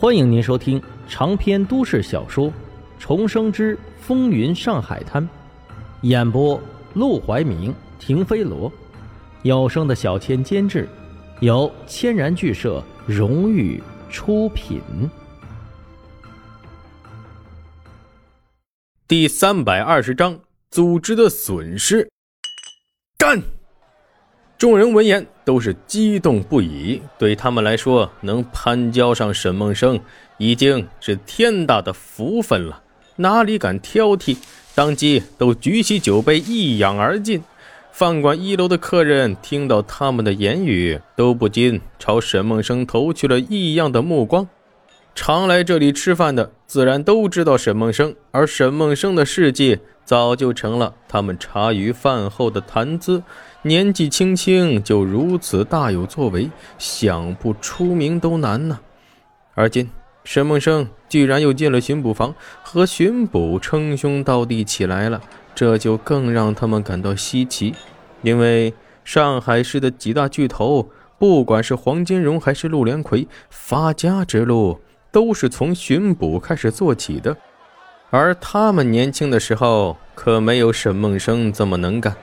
欢迎您收听长篇都市小说《重生之风云上海滩》，演播：陆怀明、停飞罗，有声的小千监制，由千然剧社荣誉出品。第三百二十章：组织的损失。干！众人闻言都是激动不已。对他们来说，能攀交上沈梦生已经是天大的福分了，哪里敢挑剔？当即都举起酒杯一仰而尽。饭馆一楼的客人听到他们的言语，都不禁朝沈梦生投去了异样的目光。常来这里吃饭的，自然都知道沈梦生，而沈梦生的事迹早就成了他们茶余饭后的谈资。年纪轻轻就如此大有作为，想不出名都难呢。而今沈梦生居然又进了巡捕房，和巡捕称兄道弟起来了，这就更让他们感到稀奇。因为上海市的几大巨头，不管是黄金荣还是陆连魁，发家之路都是从巡捕开始做起的，而他们年轻的时候可没有沈梦生这么能干。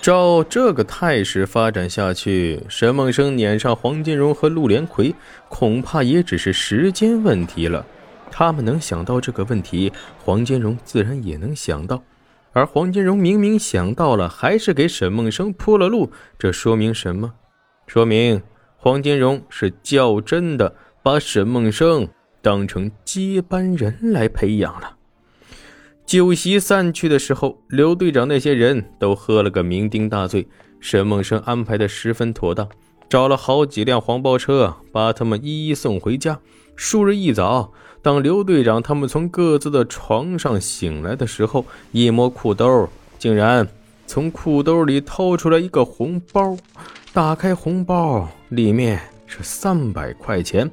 照这个态势发展下去，沈梦生撵上黄金荣和陆连魁，恐怕也只是时间问题了。他们能想到这个问题，黄金荣自然也能想到。而黄金荣明明想到了，还是给沈梦生铺了路，这说明什么？说明黄金荣是较真的，把沈梦生当成接班人来培养了。酒席散去的时候，刘队长那些人都喝了个酩酊大醉。沈梦生安排的十分妥当，找了好几辆黄包车，把他们一一送回家。数日一早，当刘队长他们从各自的床上醒来的时候，一摸裤兜，竟然从裤兜里掏出来一个红包。打开红包，里面是三百块钱。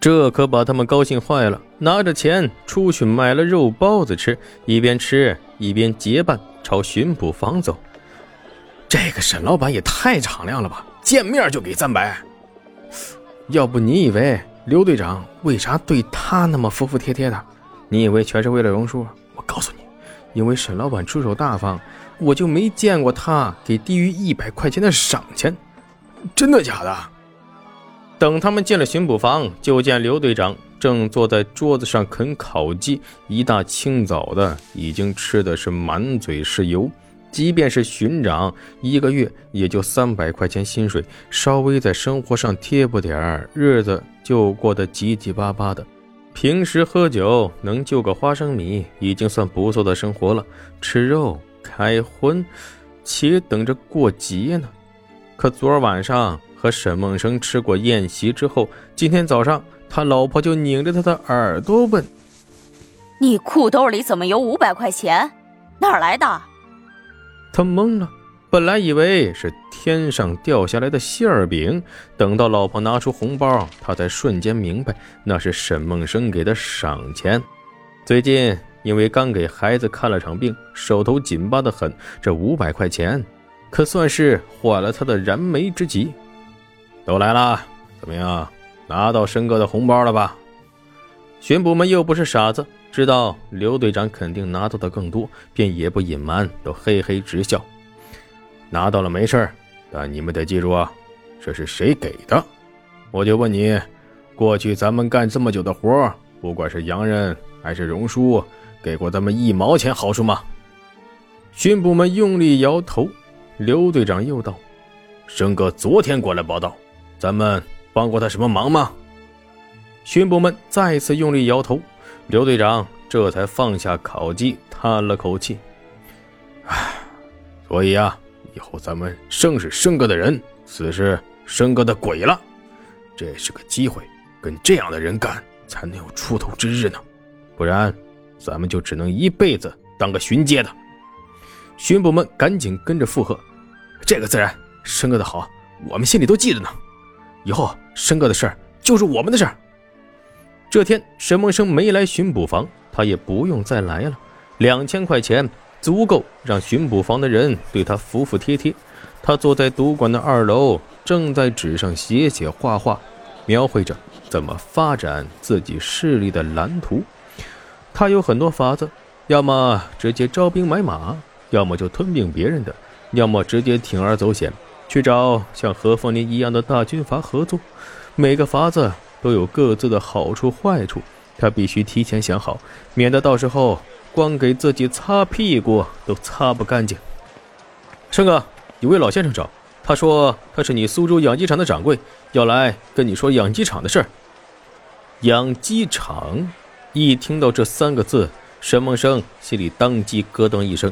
这可把他们高兴坏了，拿着钱出去买了肉包子吃，一边吃一边结伴朝巡捕房走。这个沈老板也太敞亮了吧！见面就给三百，要不你以为刘队长为啥对他那么服服帖帖的？你以为全是为了荣叔？我告诉你，因为沈老板出手大方，我就没见过他给低于一百块钱的赏钱。真的假的？等他们进了巡捕房，就见刘队长正坐在桌子上啃烤鸡，一大清早的已经吃的是满嘴是油。即便是巡长，一个月也就三百块钱薪水，稍微在生活上贴补点儿，日子就过得挤挤巴巴的。平时喝酒能就个花生米，已经算不错的生活了。吃肉、开荤，且等着过节呢。可昨儿晚上。和沈梦生吃过宴席之后，今天早上他老婆就拧着他的耳朵问：“你裤兜里怎么有五百块钱？哪儿来的？”他懵了，本来以为是天上掉下来的馅儿饼，等到老婆拿出红包，他才瞬间明白那是沈梦生给的赏钱。最近因为刚给孩子看了场病，手头紧巴的很，这五百块钱可算是缓了他的燃眉之急。都来了，怎么样？拿到申哥的红包了吧？巡捕们又不是傻子，知道刘队长肯定拿到的更多，便也不隐瞒，都嘿嘿直笑。拿到了没事但你们得记住啊，这是谁给的？我就问你，过去咱们干这么久的活，不管是洋人还是荣叔，给过咱们一毛钱好处吗？巡捕们用力摇头。刘队长又道：“申哥昨天过来报道。”咱们帮过他什么忙吗？巡捕们再次用力摇头，刘队长这才放下烤鸡，叹了口气：“唉，所以啊，以后咱们生是生哥的人，死是生哥的鬼了。这是个机会，跟这样的人干，才能有出头之日呢。不然，咱们就只能一辈子当个巡街的。”巡捕们赶紧跟着附和：“这个自然，生哥的好，我们心里都记着呢。”以后申哥的事儿就是我们的事儿。这天，沈梦生没来巡捕房，他也不用再来了。两千块钱足够让巡捕房的人对他服服帖帖。他坐在赌馆的二楼，正在纸上写写画画，描绘着怎么发展自己势力的蓝图。他有很多法子，要么直接招兵买马，要么就吞并别人的，要么直接铤而走险，去找像何凤林一样的大军阀合作。每个法子都有各自的好处坏处，他必须提前想好，免得到时候光给自己擦屁股都擦不干净。生哥，有位老先生找，他说他是你苏州养鸡场的掌柜，要来跟你说养鸡场的事儿。养鸡场。一听到这三个字，沈梦生心里当即咯噔一声。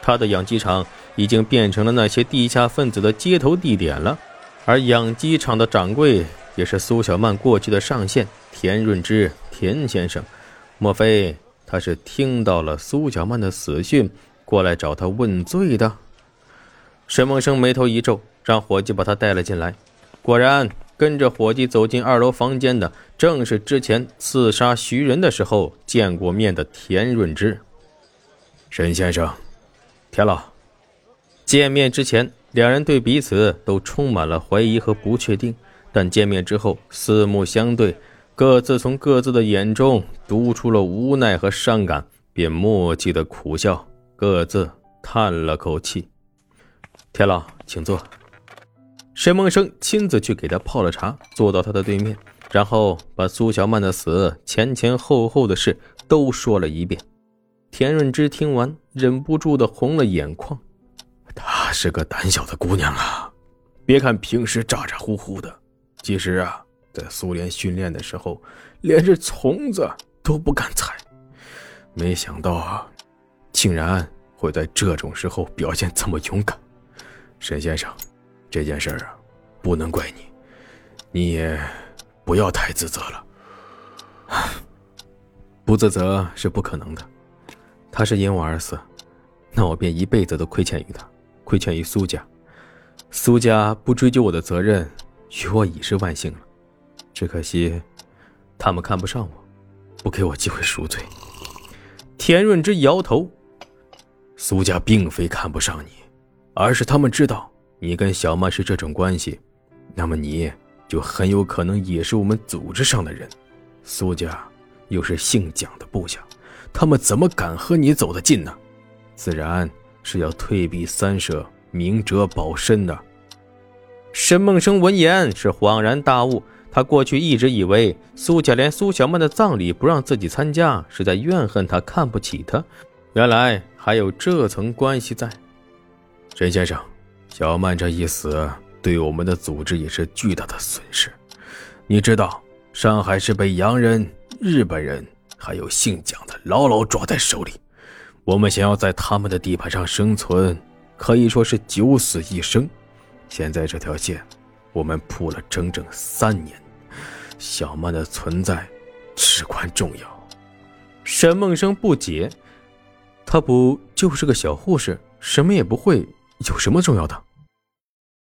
他的养鸡场已经变成了那些地下分子的接头地点了，而养鸡场的掌柜也是苏小曼过去的上线田润之田先生。莫非他是听到了苏小曼的死讯，过来找他问罪的？沈梦生眉头一皱，让伙计把他带了进来。果然。跟着伙计走进二楼房间的，正是之前刺杀徐仁的时候见过面的田润之。沈先生，田老。见面之前，两人对彼此都充满了怀疑和不确定，但见面之后，四目相对，各自从各自的眼中读出了无奈和伤感，便默契的苦笑，各自叹了口气。田老，请坐。沈梦生亲自去给他泡了茶，坐到他的对面，然后把苏小曼的死前前后后的事都说了一遍。田润之听完，忍不住的红了眼眶。是个胆小的姑娘啊！别看平时咋咋呼呼的，其实啊，在苏联训练的时候，连只虫子都不敢踩。没想到啊，竟然会在这种时候表现这么勇敢，沈先生。这件事啊，不能怪你，你也不要太自责了。不自责是不可能的。他是因我而死，那我便一辈子都亏欠于他，亏欠于苏家。苏家不追究我的责任，与我已是万幸了。只可惜，他们看不上我，不给我机会赎罪。田润之摇头，苏家并非看不上你，而是他们知道。你跟小曼是这种关系，那么你就很有可能也是我们组织上的人。苏家又是姓蒋的部下，他们怎么敢和你走得近呢？自然是要退避三舍，明哲保身的。沈梦生闻言是恍然大悟，他过去一直以为苏家连苏小曼的葬礼不让自己参加，是在怨恨他，看不起他，原来还有这层关系在。沈先生。小曼这一死，对我们的组织也是巨大的损失。你知道，上海是被洋人、日本人还有姓蒋的牢牢抓在手里。我们想要在他们的地盘上生存，可以说是九死一生。现在这条线，我们铺了整整三年。小曼的存在至关重要。沈梦生不解，他不就是个小护士，什么也不会。有什么重要的？